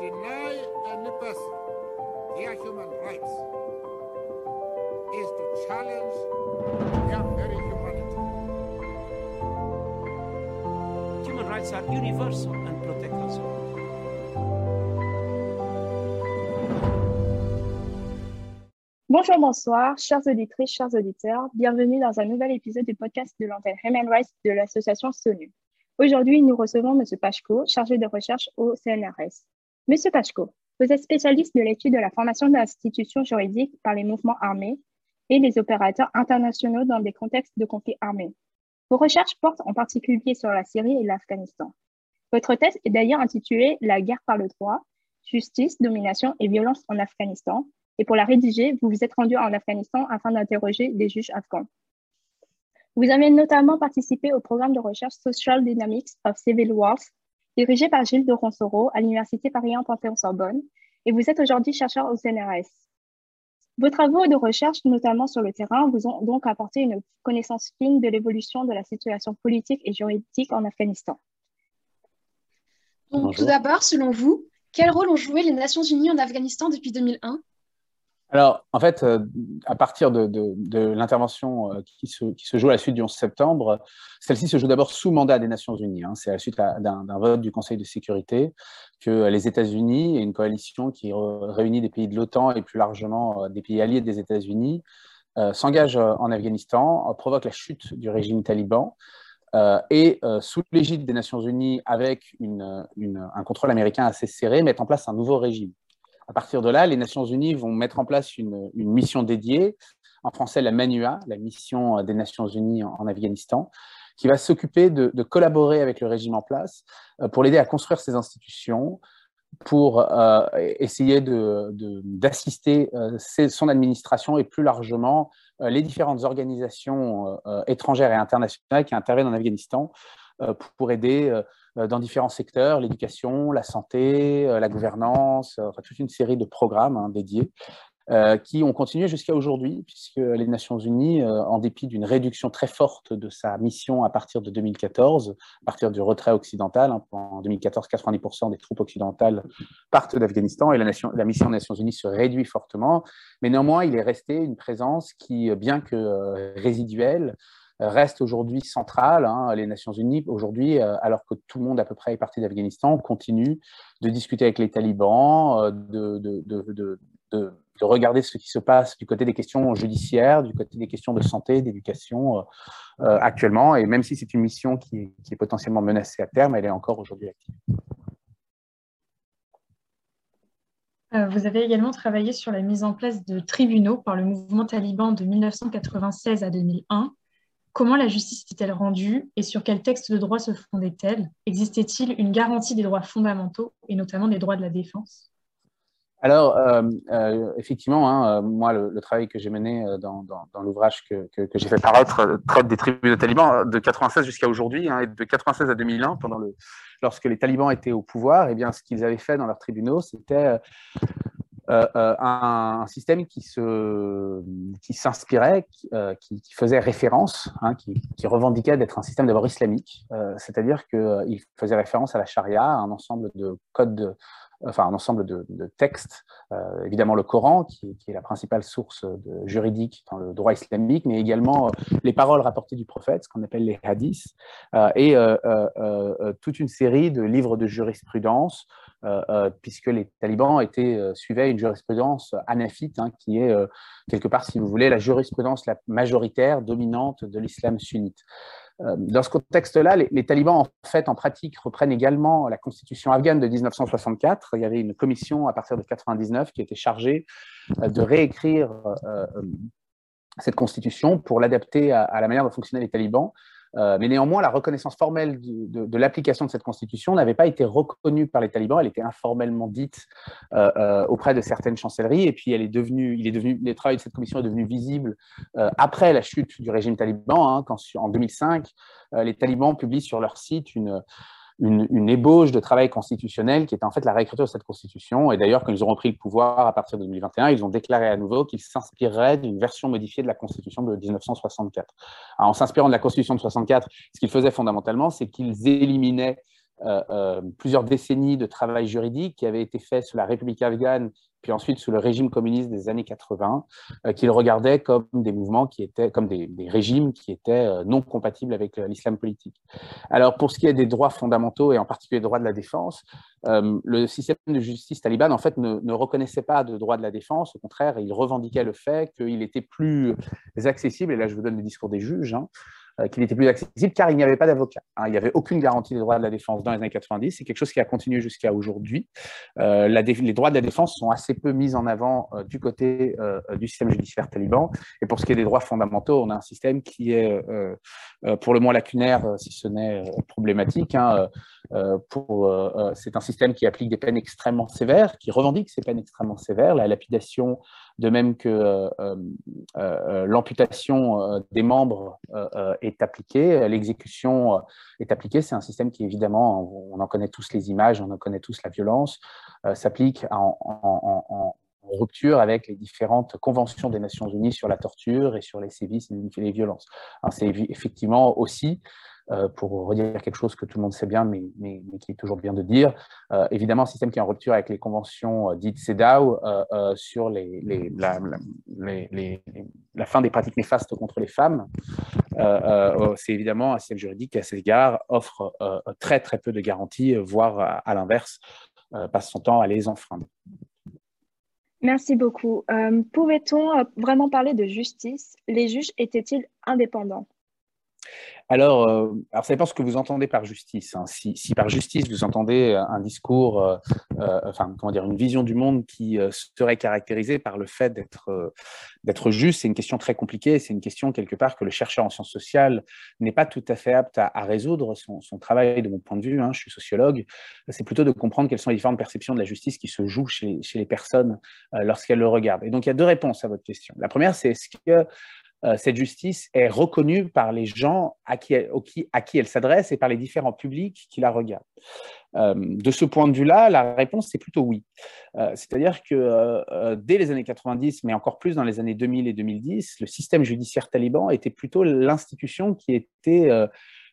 deny any person their human rights is to challenge their very humanity. Human rights are universal and protect us all. Bonjour, bonsoir, chers auditrices, chers auditeurs. Bienvenue dans un nouvel épisode du podcast de l'antenne Human Rights de l'association SONU. Aujourd'hui, nous recevons M. Pachko, chargé de recherche au CNRS. M. Pachko, vous êtes spécialiste de l'étude de la formation d'institutions juridiques par les mouvements armés et les opérateurs internationaux dans des contextes de conflits armés. Vos recherches portent en particulier sur la Syrie et l'Afghanistan. Votre thèse est d'ailleurs intitulée La guerre par le droit, justice, domination et violence en Afghanistan, et pour la rédiger, vous vous êtes rendu en Afghanistan afin d'interroger des juges afghans. Vous avez notamment participé au programme de recherche Social Dynamics of Civil Wars, dirigé par Gilles de Ronsoro à l'Université Paris-1 sorbonne et vous êtes aujourd'hui chercheur au CNRS. Vos travaux de recherche, notamment sur le terrain, vous ont donc apporté une connaissance fine de l'évolution de la situation politique et juridique en Afghanistan. Donc, tout d'abord, selon vous, quel rôle ont joué les Nations Unies en Afghanistan depuis 2001 Alors, en fait, euh, à partir de, l'intervention euh, qui, se, joue à la suite du 11 septembre, celle-ci se joue d'abord sous mandat des Nations Unies. hein. C'est à la suite d'un vote du Conseil de sécurité que les États-Unis et une coalition qui réunit des pays de l'OTAN et plus largement euh, des pays alliés des États-Unis euh, s'engage euh, en Afghanistan, euh, provoque la chute du régime taliban. euh, et euh, sous l'égide des Nations Unies, avec un contrôle américain assez serré, mettent en place un nouveau régime. À partir de là, les Nations Unies vont mettre en place une, mission dédiée, en français la MANUA, la mission euh, des Nations Unies en, Afghanistan, qui va s'occuper de, de collaborer avec le régime en place euh, pour l'aider à construire ses institutions, pour euh, essayer de- de- d'assister ses- son administration et plus largement les différentes organisations étrangères et internationales qui interviennent en Afghanistan pour aider euh, euh, dans différents secteurs, l'éducation, la santé, euh, la gouvernance, euh, toute une série de programmes hein, dédiés euh, qui ont continué jusqu'à aujourd'hui, puisque les Nations Unies, euh, en dépit d'une réduction très forte de sa mission à partir de 2014, à partir du retrait occidental, hein, en 2014, 90% des troupes occidentales partent d'Afghanistan et la, mission des Nations Unies se réduit fortement, mais néanmoins, il est resté une présence qui, bien que euh, résiduelle, reste aujourd'hui centrale. hein. Les Nations Unies, aujourd'hui, euh, alors que tout le monde à peu près est parti d'Afghanistan, continuent de discuter avec les talibans, euh, de, de, de, de, de- de regarder ce qui se passe du côté des questions judiciaires, du côté des questions de santé, d'éducation euh, actuellement. Et même si c'est une mission qui est, potentiellement menacée à terme, elle est encore aujourd'hui active. Vous avez également travaillé sur la mise en place de tribunaux par le mouvement taliban de 1996 à 2001. Comment la justice était-elle rendue et sur quel texte de droit se fondait-elle? Existait-il une garantie des droits fondamentaux et notamment des droits de la défense? Alors, euh, euh, effectivement, hein, euh, moi, le, travail que j'ai mené dans, l'ouvrage que, j'ai fait paraître, traite des tribunaux talibans de 96 jusqu'à aujourd'hui, hein, et de 96 à 2001, pendant lorsque les talibans étaient au pouvoir, eh bien, ce qu'ils avaient fait dans leurs tribunaux, c'était un, un système qui s'inspirait, qui, euh, qui, qui faisait référence, hein, qui, revendiquait d'être un système d'abord islamique, euh, c'est-à-dire qu'il faisait référence à la charia, à un ensemble de codes de, enfin un ensemble de, textes, euh, évidemment le Coran, qui, est la principale source juridique dans le droit islamique, mais également euh, les paroles rapportées du prophète, ce qu'on appelle les hadiths, euh, et euh, euh, toute une série de livres de jurisprudence, puisque les talibans étaient, suivaient une jurisprudence hanafite, hein, qui est quelque part, si vous voulez, la jurisprudence la majoritaire, dominante de l'islam sunnite. Dans ce contexte-là, les, talibans, en fait, en pratique, reprennent également la constitution afghane de 1964. Il y avait une commission à partir de 1999 qui était chargée de réécrire euh, cette constitution pour l'adapter à, à, la manière dont fonctionnaient les talibans. Euh, mais néanmoins, la reconnaissance formelle de, l'application de cette constitution n'avait pas été reconnue par les talibans. Elle était informellement dite euh, euh, auprès de certaines chancelleries. Et puis, elle est devenue, il est devenu, le travail de cette commission est devenu visible après la chute du régime taliban, hein, quand en 2005, euh, les talibans publient sur leur site une, une, ébauche de travail constitutionnel qui était en fait la réécriture de cette constitution. Et d'ailleurs, quand ils auront pris le pouvoir à partir de 2021, ils ont déclaré à nouveau qu'ils s'inspireraient d'une version modifiée de la constitution de 1964. Alors, en s'inspirant de la constitution de 64, ce qu'ils faisaient fondamentalement, c'est qu'ils éliminaient plusieurs décennies de travail juridique qui avait été fait sur la République afghane puis ensuite sous le régime communiste des années 80, euh, qu'il regardait comme des mouvements qui étaient, comme des, régimes qui étaient euh, non compatibles avec euh, l'islam politique. Alors, pour ce qui est des droits fondamentaux et en particulier les droits de la défense, le système de justice taliban, en fait, ne, reconnaissait pas de droits de la défense. Au contraire, il revendiquait le fait qu'il était plus accessible, et là, je vous donne le discours des juges, hein, euh, qu'il était plus accessible car il n'y avait pas d'avocat. Hein. il n'y avait aucune garantie des droits de la défense dans les années 90. C'est quelque chose qui a continué jusqu'à aujourd'hui. Euh, les droits de la défense sont assez peu mis en avant euh, du côté du système judiciaire taliban. Et pour ce qui est des droits fondamentaux, on a un système qui est pour le moins lacunaire, si ce n'est problématique. Hein, c'est un système qui applique des peines extrêmement sévères, qui revendique ces peines extrêmement sévères, la lapidation de même que euh, euh, euh, l'amputation des membres est appliquée, l'exécution est appliquée. C'est un système qui, évidemment, on, en connaît tous les images, on en connaît tous la violence, s'applique en, rupture avec les différentes conventions des Nations Unies sur la torture et sur les sévices et les violences. C'est effectivement aussi pour redire quelque chose que tout le monde sait bien, mais, qui est toujours bien de dire. Euh, évidemment, un système qui est en rupture avec les conventions euh, dites CEDAW sur la, fin des pratiques néfastes contre les femmes. C'est évidemment un système juridique qui, à cet égard, offre très très peu de garanties, voire à, l'inverse, passe son temps à les enfreindre. Merci beaucoup. Pouvait-on vraiment parler de justice? Les juges étaient-ils indépendants? Alors, euh, alors, ça dépend ce que vous entendez par justice. Hein. Si, par justice, vous entendez un discours, euh, euh, enfin, comment dire, une vision du monde qui serait caractérisée par le fait d'être d'être juste, c'est une question très compliquée. C'est une question, quelque part, que le chercheur en sciences sociales n'est pas tout à fait apte à, résoudre. Son, travail, de mon point de vue, hein, je suis sociologue, c'est plutôt de comprendre quelles sont les différentes perceptions de la justice qui se jouent chez, chez les personnes lorsqu'elles le regardent. Et donc, il y a deux réponses à votre question. La première, c'est est-ce que euh, cette justice est reconnue par les gens à qui, elle s'adresse et par les différents publics qui la regardent. Euh, de ce point de vue-là, la réponse, c'est plutôt oui. Euh, c'est-à-dire que dès les années 90, mais encore plus dans les années 2000 et 2010, le système judiciaire taliban était plutôt l'institution qui était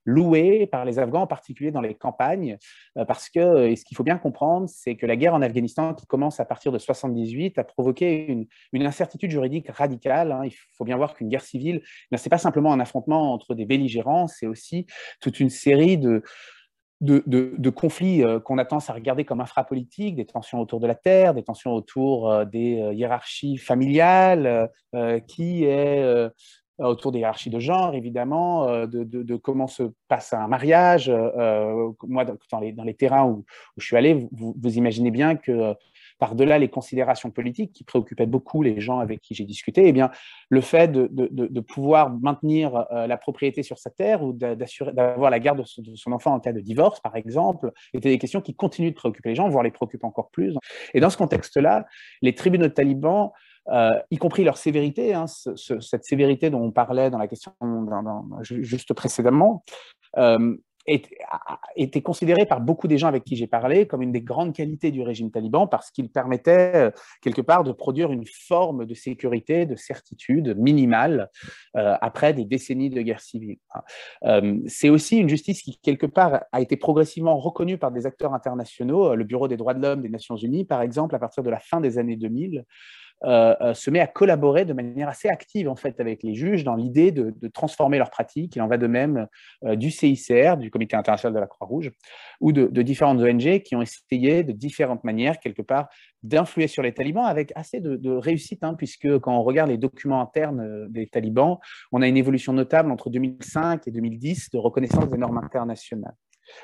loué par les Afghans, en particulier dans les campagnes, euh, parce que ce qu'il faut bien comprendre, c'est que la guerre en Afghanistan, qui commence à partir de 78, a provoqué une, incertitude juridique radicale. Hein. Il faut bien voir qu'une guerre civile, ce n'est pas simplement un affrontement entre des belligérants, c'est aussi toute une série de, conflits euh, qu'on a tendance à regarder comme infrapolitiques, des tensions autour de la terre, des tensions autour euh, des hiérarchies familiales, qui est euh, autour des hiérarchies de genre, évidemment, euh, de, comment se passe un mariage. Euh, moi, dans les, dans les, terrains où, je suis allé, vous, imaginez bien que par-delà les considérations politiques qui préoccupaient beaucoup les gens avec qui j'ai discuté, eh bien, le fait de, pouvoir maintenir la propriété sur sa terre ou d'avoir la garde de son, enfant en cas de divorce, par exemple, étaient des questions qui continuent de préoccuper les gens, voire les préoccupent encore plus. Et dans ce contexte-là, les tribunaux talibans euh, y compris leur sévérité, hein, cette sévérité dont on parlait dans la question juste précédemment, euh, était considérée par beaucoup des gens avec qui j'ai parlé comme une des grandes qualités du régime taliban parce qu'il permettait euh, quelque part de produire une forme de sécurité, de certitude minimale après des décennies de guerre civile. C'est aussi une justice qui, quelque part, a été progressivement reconnue par des acteurs internationaux, le Bureau des droits de l'homme des Nations Unies, par exemple, à partir de la fin des années 2000. Euh, euh, se met à collaborer de manière assez active en fait avec les juges dans l'idée de, transformer leurs pratiques. Il en va de même euh, du CICR, du Comité international de la Croix-Rouge, ou de, différentes ONG qui ont essayé de différentes manières quelque part d'influer sur les talibans avec assez de, réussite, hein, puisque quand on regarde les documents internes des talibans, on a une évolution notable entre 2005 et 2010 de reconnaissance des normes internationales.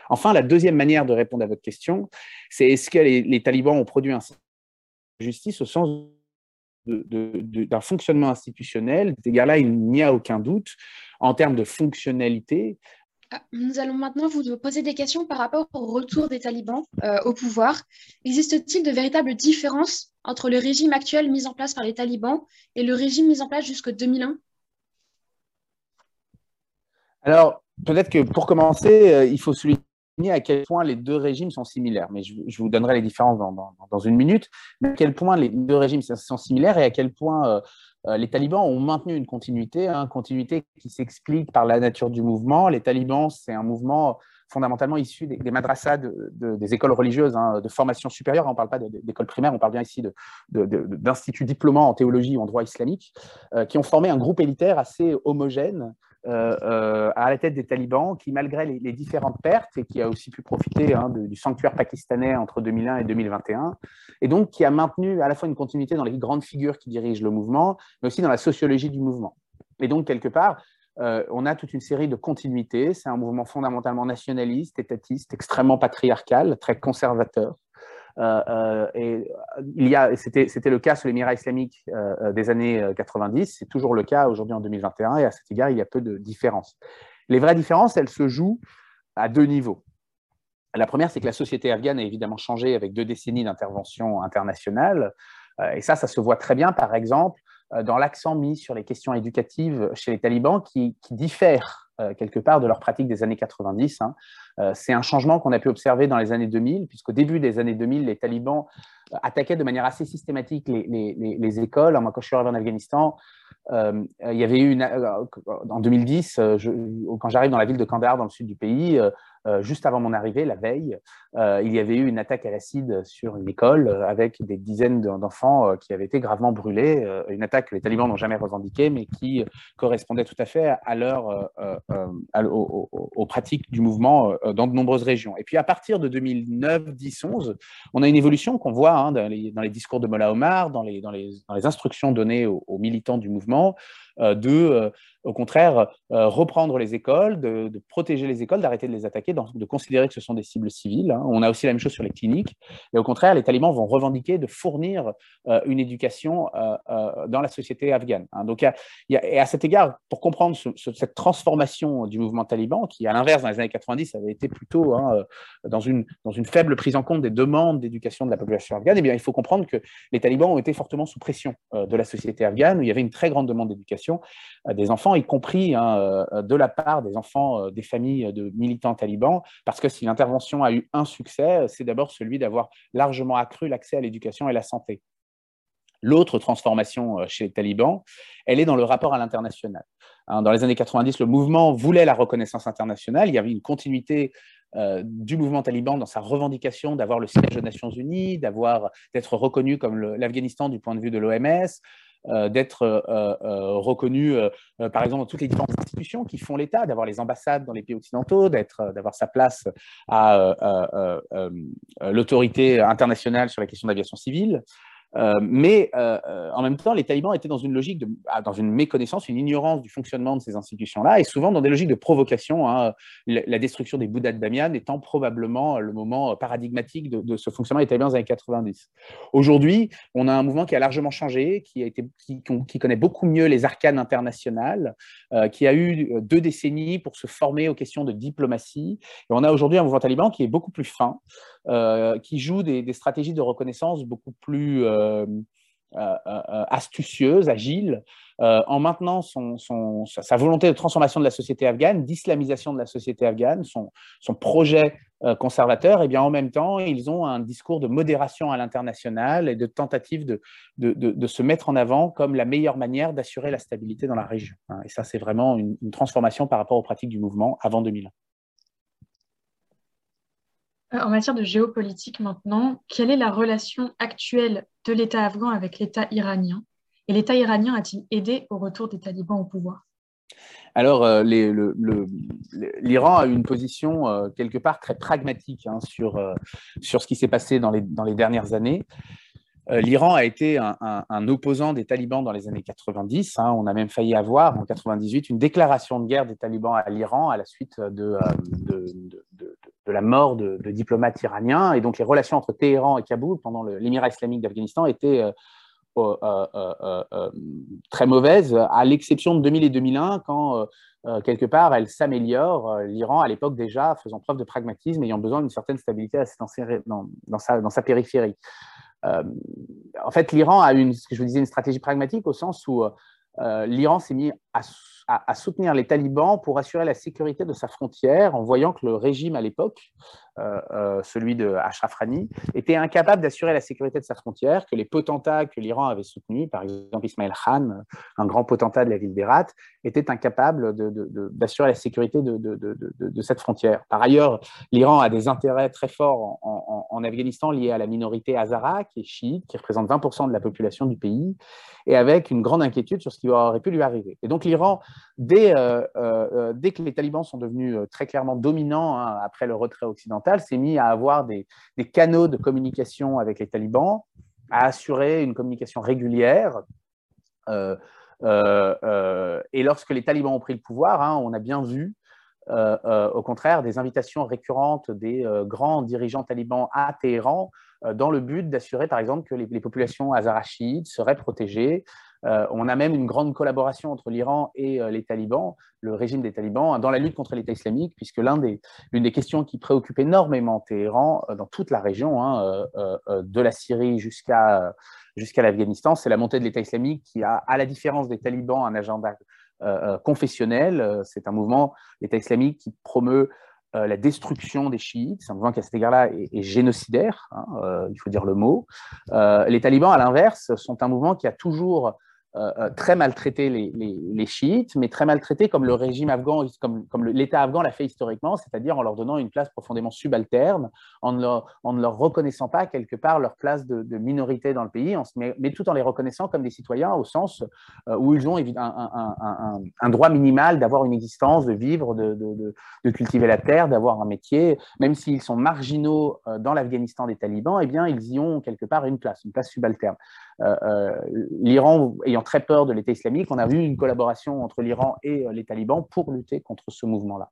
Enfin, la deuxième manière de répondre à votre question, c'est est-ce que les, talibans ont produit un justice au sens d'un fonctionnement institutionnel. À là il n'y a aucun doute. En termes de fonctionnalité, ah, nous allons maintenant vous poser des questions par rapport au retour des talibans euh, au pouvoir. Existe-t-il de véritables différences entre le régime actuel mis en place par les talibans et le régime mis en place jusqu'en 2001 Alors, peut-être que pour commencer, euh, il faut souligner à quel point les deux régimes sont similaires. Mais je, vous donnerai les différences dans, une minute. Mais à quel point les deux régimes sont similaires et à quel point euh, euh, les talibans ont maintenu une continuité, une hein, continuité qui s'explique par la nature du mouvement. Les talibans, c'est un mouvement fondamentalement issus des, madrassas des écoles religieuses hein, de formation supérieure. On ne parle pas d'école primaire, on parle bien ici d'instituts diplômants en théologie ou en droit islamique, qui ont formé un groupe élitaire assez homogène euh, euh, à la tête des talibans, qui, malgré les, différentes pertes, et qui a aussi pu profiter hein, du sanctuaire pakistanais entre 2001 et 2021, et donc qui a maintenu à la fois une continuité dans les grandes figures qui dirigent le mouvement, mais aussi dans la sociologie du mouvement. Et donc, quelque part, euh, on a toute une série de continuités. C'est un mouvement fondamentalement nationaliste, étatiste, extrêmement patriarcal, très conservateur, euh, euh, il y a, c'était, le cas sur l'émirat islamique euh, des années 90, c'est toujours le cas aujourd'hui en 2021, et à cet égard, il y a peu de différences. Les vraies différences, elles se jouent à deux niveaux. La première, c'est que la société afghane a évidemment changé avec deux décennies d'intervention internationale. Et ça, ça se voit très bien, par exemple, dans l'accent mis sur les questions éducatives chez les talibans qui, diffèrent euh, quelque part de leur pratique des années 90. Hein. Euh, c'est un changement qu'on a pu observer dans les années 2000, puisqu'au début des années 2000, les talibans euh, attaquaient de manière assez systématique les, écoles. Moi, quand je suis arrivé en Afghanistan, il y avait eu une, en 2010, quand j'arrive dans la ville de Kandahar, dans le sud du pays, euh, juste avant mon arrivée, la veille, euh, il y avait eu une attaque à l'acide sur une école euh, avec des dizaines d'enfants qui avaient été gravement brûlés. une attaque que les talibans n'ont jamais revendiquée, mais qui correspondait tout à fait à leur, aux, pratiques du mouvement dans de nombreuses régions. Et puis à partir de 2009, 10, 11, on a une évolution qu'on voit hein, dans, les, discours de Mollah Omar, dans les, instructions données aux militants du mouvement, de au contraire, euh, reprendre les écoles, de, protéger les écoles, d'arrêter de les attaquer, de considérer que ce sont des cibles civiles. Hein. On a aussi la même chose sur les cliniques. Et au contraire, les talibans vont revendiquer de fournir euh, une éducation euh, dans la société afghane. Hein. Donc, et à cet égard, pour comprendre cette transformation du mouvement taliban, qui à l'inverse, dans les années 90, avait été plutôt hein, dans, une, dans une faible prise en compte des demandes d'éducation de la population afghane, eh bien, il faut comprendre que les talibans ont été fortement sous pression de la société afghane, où il y avait une très grande demande d'éducation des enfants y compris hein, euh, de la part des enfants euh, des familles de militants talibans, parce que si l'intervention a eu un succès, c'est d'abord celui d'avoir largement accru l'accès à l'éducation et la santé. L'autre transformation euh, chez les talibans, elle est dans le rapport à l'international. Hein, dans les années 90, le mouvement voulait la reconnaissance internationale. Il y avait une continuité du mouvement taliban dans sa revendication d'avoir le siège des Nations Unies, d'avoir d'être reconnu comme l'Afghanistan du point de vue de l'OMS, euh, d'être euh, euh, reconnu, par exemple, dans toutes les différentes institutions qui font l'État, d'avoir les ambassades dans les pays occidentaux, d'avoir sa place à l'autorité internationale sur la question d'aviation civile. Euh, mais euh, euh, en même temps, les talibans étaient dans une logique, ah, dans une méconnaissance, une ignorance du fonctionnement de ces institutions-là, et souvent dans des logiques de provocation. Hein, la, destruction des Bouddhas de Bamiyan étant probablement le moment paradigmatique de, ce fonctionnement des talibans des années 90. Aujourd'hui, on a un mouvement qui a largement changé, qui, a été, qui, connaît beaucoup mieux les arcanes internationales, qui a eu deux décennies pour se former aux questions de diplomatie. Et on a aujourd'hui un mouvement taliban qui est beaucoup plus fin, qui joue des, stratégies de reconnaissance beaucoup plus astucieuse, agile, en maintenant son, sa volonté de transformation de la société afghane, d'islamisation de la société afghane, son, son projet conservateur, et bien en même temps, ils ont un discours de modération à l'international et de tentative de, de, se mettre en avant comme la meilleure manière d'assurer la stabilité dans la région. Hein. Et ça, c'est vraiment une transformation par rapport aux pratiques du mouvement avant 2001. En matière de géopolitique maintenant, quelle est la relation actuelle de l'État afghan avec l'État iranien? Et l'État iranien a-t-il aidé au retour des talibans au pouvoir? Alors, euh, l'Iran a eu une position euh, quelque part très pragmatique hein, sur, euh, sur ce qui s'est passé dans les, dans les dernières années. L'Iran a été un, opposant des talibans dans les années 90. Hein. on a même failli avoir en 98 une déclaration de guerre des talibans à l'Iran à la suite de, de la mort de, diplomates iraniens. Et donc, les relations entre Téhéran et Kaboul pendant l'émirat islamique d'Afghanistan étaient euh, euh, euh, très mauvaises, à l'exception de 2000 et 2001, quand quelque part elles s'améliorent. L'Iran, à l'époque déjà, faisant preuve de pragmatisme, ayant besoin d'une certaine stabilité dans, dans, sa, dans sa périphérie. en fait, l'Iran a une, ce que je vous disais, une stratégie pragmatique au sens où l'Iran s'est mis à soutenir les talibans pour assurer la sécurité de sa frontière en voyant que le régime à l'époque, euh, euh, celui de Ashraf Rani, était incapable d'assurer la sécurité de sa frontière, que les potentats que l'Iran avait soutenus, par exemple Ismail Khan, un grand potentat de la ville d'Herat, étaient incapables d'assurer la sécurité de, cette frontière. Par ailleurs, l'Iran a des intérêts très forts en, en, Afghanistan liés à la minorité hazara, qui est chiite, qui représente 20% de la population du pays, et avec une grande inquiétude sur ce qui aurait pu lui arriver. Et donc l'Iran Dès, euh, euh, dès, que les talibans sont devenus euh, très clairement dominants hein, après le retrait occidental, s'est mis à avoir des, canaux de communication avec les talibans, à assurer une communication régulière. et lorsque les talibans ont pris le pouvoir, hein, on a bien vu au contraire, des invitations récurrentes des grands dirigeants talibans à Téhéran dans le but d'assurer, par exemple, que les, populations azarachides seraient protégées, euh, on a même une grande collaboration entre l'Iran et euh, les talibans, le régime des talibans, dans la lutte contre l'État islamique, puisque l'une des, questions qui préoccupe énormément Téhéran euh, dans toute la région, hein, de la Syrie jusqu'à l'Afghanistan, c'est la montée de l'État islamique qui a, à la différence des talibans, un agenda confessionnel. C'est un mouvement, l'État islamique, qui promeut la destruction des chiites. C'est un mouvement qui, à cet égard-là, est, génocidaire, hein, il faut dire le mot. les talibans, à l'inverse, sont un mouvement qui a toujours euh, euh, très maltraité les, chiites, mais très maltraité comme le régime afghan, comme, l'État afghan l'a fait historiquement, c'est-à-dire en leur donnant une place profondément subalterne, en ne leur, reconnaissant pas quelque part leur place de, minorité dans le pays, mais, tout en les reconnaissant comme des citoyens au sens euh, où ils ont un, droit minimal d'avoir une existence, de vivre, de cultiver la terre, d'avoir un métier, même s'ils sont marginaux dans l'Afghanistan des talibans, eh bien ils y ont quelque part une place, une place subalterne. L'Iran ayant très peur de l'État islamique. On a vu une collaboration entre l'Iran et euh, les talibans pour lutter contre ce mouvement-là.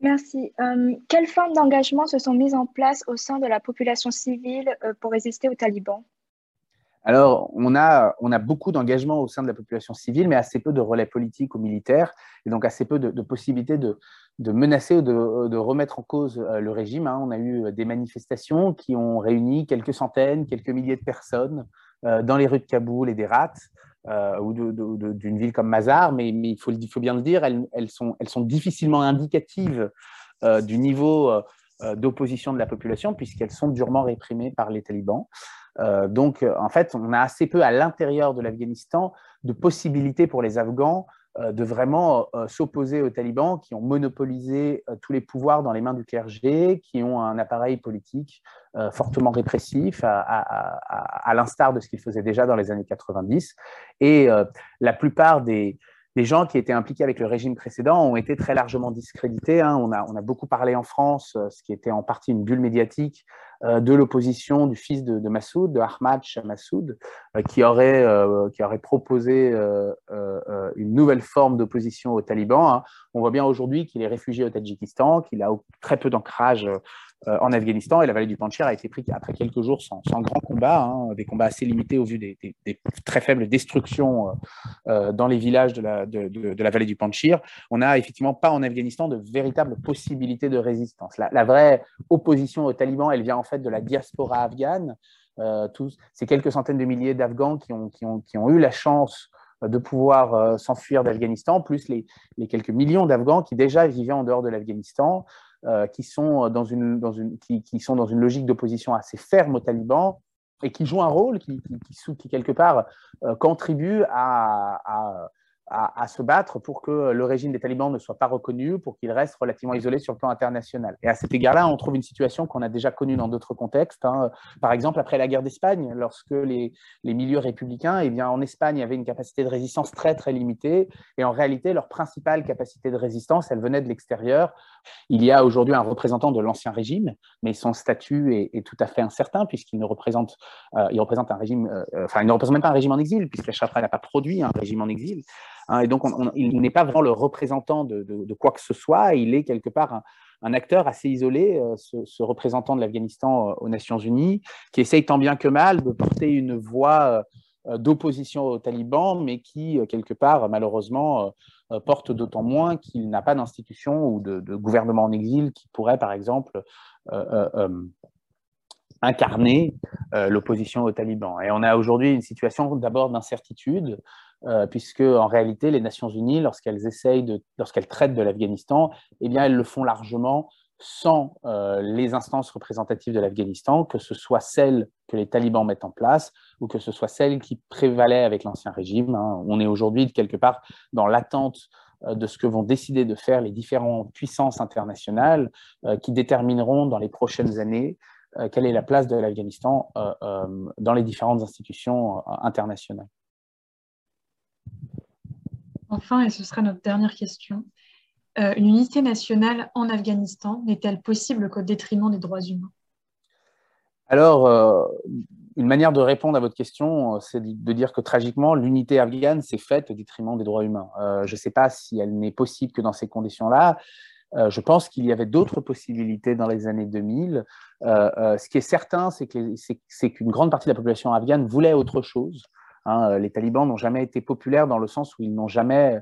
Merci. Euh, quelles formes d'engagement se sont mises en place au sein de la population civile euh, pour résister aux talibans? Alors, on a, on a beaucoup d'engagement au sein de la population civile, mais assez peu de relais politiques ou militaires, et donc assez peu de, possibilités de, de, menacer ou de, remettre en cause le régime. Hein. On a eu des manifestations qui ont réuni quelques centaines, quelques milliers de personnes euh, dans les rues de Kaboul et des euh, ou d'une ville comme Mazar, mais, il, faut, bien le dire, elles, sont, difficilement indicatives euh, du niveau d'opposition de la population, puisqu'elles sont durement réprimées par les talibans. donc, en fait, on a assez peu à l'intérieur de l'Afghanistan de possibilités pour les Afghans euh, de vraiment euh, s'opposer aux talibans qui ont monopolisé euh, tous les pouvoirs dans les mains du clergé, qui ont un appareil politique fortement répressif, à, l'instar de ce qu'ils faisaient déjà dans les années 90. Et la plupart des, gens qui étaient impliqués avec le régime précédent ont été très largement discrédités. Hein. On, a, beaucoup parlé en France, ce qui était en partie une bulle médiatique, euh, de l'opposition du fils de, Massoud, de Ahmad Shah Massoud, euh, qui, aurait, euh, qui aurait proposé une nouvelle forme d'opposition aux talibans. Hein. On voit bien aujourd'hui qu'il est réfugié au Tadjikistan, qu'il a très peu d'ancrage euh, en Afghanistan et la vallée du Panchir a été prise après quelques jours sans, grand combat, hein, des combats assez limités au vu des, très faibles destructions euh, euh, dans les villages de la, vallée du Panchir. On n'a effectivement pas en Afghanistan de véritable possibilité de résistance. La, vraie opposition aux talibans, elle vient en fait de la diaspora afghane. tous ces quelques centaines de milliers d'Afghans qui ont, eu la chance de pouvoir s'enfuir d'Afghanistan, plus les, quelques millions d'Afghans qui déjà vivaient en dehors de l'Afghanistan, euh, qui, sont dans une, dans une, qui, qui sont dans une logique d'opposition assez ferme aux talibans et qui jouent un rôle qui, qui, qui quelque part, euh, contribue à, à à, se battre pour que le régime des talibans ne soit pas reconnu, pour qu'il reste relativement isolé sur le plan international. Et à cet égard-là, on trouve une situation qu'on a déjà connue dans d'autres contextes. Hein. Par exemple, après la guerre d'Espagne, lorsque les, les, milieux républicains, eh bien, en Espagne, avaient une capacité de résistance très, très limitée. Et en réalité, leur principale capacité de résistance, elle venait de l'extérieur. Il y a aujourd'hui un représentant de l'ancien régime, mais son statut est, tout à fait incertain, puisqu'il ne représente, euh, il représente un régime, euh, enfin, il ne représente même pas un régime en exil, puisque Chafra n'a pas produit un régime en exil. Hein, et donc, il n'est pas vraiment le représentant de, quoi que ce soit. Il est quelque part un, acteur assez isolé, euh, ce, représentant de l'Afghanistan aux Nations Unies, qui essaye tant bien que mal de porter une voix d'opposition aux talibans, mais qui, quelque part, malheureusement, porte d'autant moins qu'il n'a pas d'institution ou de, gouvernement en exil qui pourrait, par exemple, incarner l'opposition aux talibans. Et on a aujourd'hui une situation d'abord d'incertitude, puisque en réalité, les Nations Unies, lorsqu'elles essayent lorsqu'elles traitent de l'Afghanistan, eh bien, elles le font largement sans les instances représentatives de l'Afghanistan, que ce soit celles que les talibans mettent en place ou que ce soit celles qui prévalaient avec l'ancien régime. Hein. On est aujourd'hui quelque part dans l'attente euh, de ce que vont décider de faire les différentes puissances internationales euh, qui détermineront dans les prochaines années euh, quelle est la place de l'Afghanistan dans les différentes institutions internationales. Enfin, et ce sera notre dernière question, une unité nationale en Afghanistan n'est-elle possible qu'au détriment des droits humains? Alors, une manière de répondre à votre question, euh, c'est de dire que tragiquement, l'unité afghane s'est faite au détriment des droits humains. Euh, je ne sais pas si elle n'est possible que dans ces conditions-là. Euh, je pense qu'il y avait d'autres possibilités dans les années 2000. ce qui est certain, c'est qu'une grande partie de la population afghane voulait autre chose. Hein. les talibans n'ont jamais été populaires dans le sens où ils n'ont jamais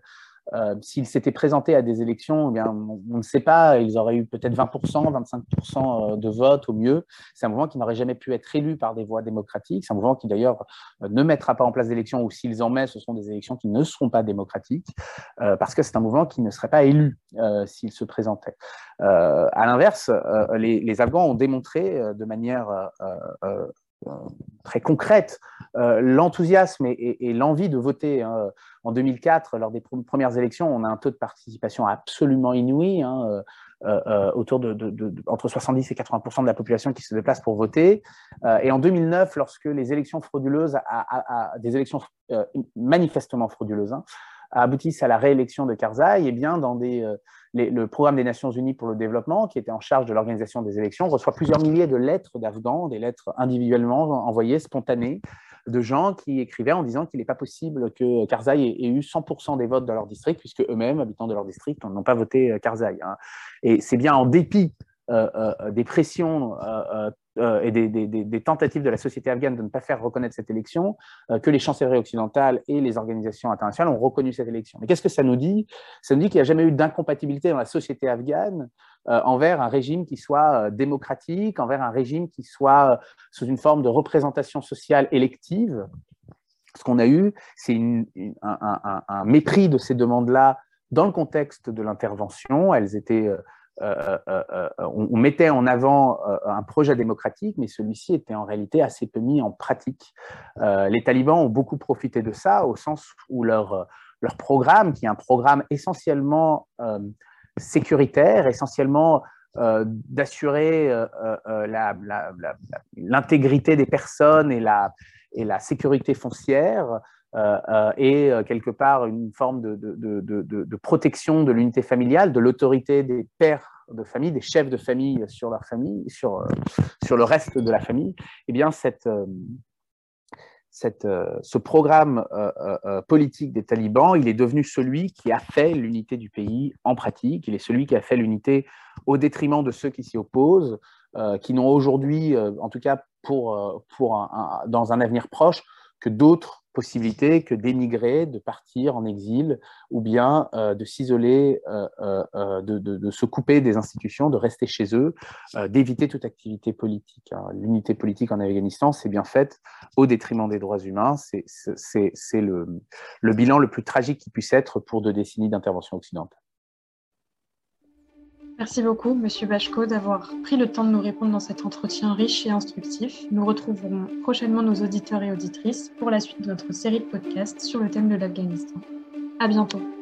euh, s'ils s'étaient présentés à des élections, eh on, ne sait pas, ils auraient eu peut-être 20%, 25% euh, de vote au mieux. C'est un mouvement qui n'aurait jamais pu être élu par des voies démocratiques. C'est un mouvement qui d'ailleurs euh, ne mettra pas en place d'élections ou s'ils en mettent, ce sont des élections qui ne seront pas démocratiques parce que c'est un mouvement qui ne serait pas élu s'il se présentait. à l'inverse, les, Afghans ont démontré de manière très concrète l'enthousiasme et, l'envie de voter. Hein, en 2004, lors des premières élections, on a un taux de participation absolument inouï, hein, euh, euh, euh, autour de, entre 70 et 80% de la population qui se déplace pour voter. et en 2009, lorsque les élections frauduleuses, des élections manifestement frauduleuses, hein, aboutissent à la réélection de Karzai, eh bien, dans des, le programme des Nations Unies pour le développement, qui était en charge de l'organisation des élections, reçoit plusieurs milliers de lettres d'Afghans, des lettres individuellement envoyées, spontanées, de gens qui écrivaient en disant qu'il n'est pas possible que Karzai ait, eu 100% des votes dans leur district, puisque eux-mêmes, habitants de leur district, n'ont pas voté euh, Karzai. Hein. Et c'est bien en dépit euh, euh, des pressions et des, tentatives de la société afghane de ne pas faire reconnaître cette élection que les chancelleries occidentales et les organisations internationales ont reconnu cette élection. Mais qu'est-ce que ça nous dit? Ça nous dit qu'il n'y a jamais eu d'incompatibilité dans la société afghane euh, envers un régime qui soit euh, démocratique, envers un régime qui soit euh, sous une forme de représentation sociale élective. Ce qu'on a eu, c'est un, mépris de ces demandes-là dans le contexte de l'intervention. Elles étaient, on, mettait en avant un projet démocratique, mais celui-ci était en réalité assez peu mis en pratique. les talibans ont beaucoup profité de ça, au sens où leur, leur programme, qui est un programme essentiellement sécuritaire, essentiellement euh, d'assurer euh, euh, l'intégrité des personnes et la, et la sécurité foncière, et quelque part une forme de, protection de l'unité familiale, de l'autorité des pères de famille, des chefs de famille sur leur famille, sur, sur le reste de la famille, eh bien cette, euh, ce programme euh, euh, politique des talibans, il est devenu celui qui a fait l'unité du pays en pratique, il est celui qui a fait l'unité au détriment de ceux qui s'y opposent, qui n'ont aujourd'hui, en tout cas pour, pour dans un avenir proche, que d'autres possibilité que d'émigrer, de partir en exil, ou bien euh, de s'isoler, euh, euh, de, se couper des institutions, de rester chez eux, d'éviter toute activité politique. Hein. L'unité politique en Afghanistan, c'est bien faite au détriment des droits humains. C'est le, le bilan le plus tragique qui puisse être pour deux décennies d'intervention occidentale. Merci beaucoup, Monsieur Bachko, d'avoir pris le temps de nous répondre dans cet entretien riche et instructif. Nous retrouverons prochainement nos auditeurs et auditrices pour la suite de notre série de podcasts sur le thème de l'Afghanistan. À bientôt.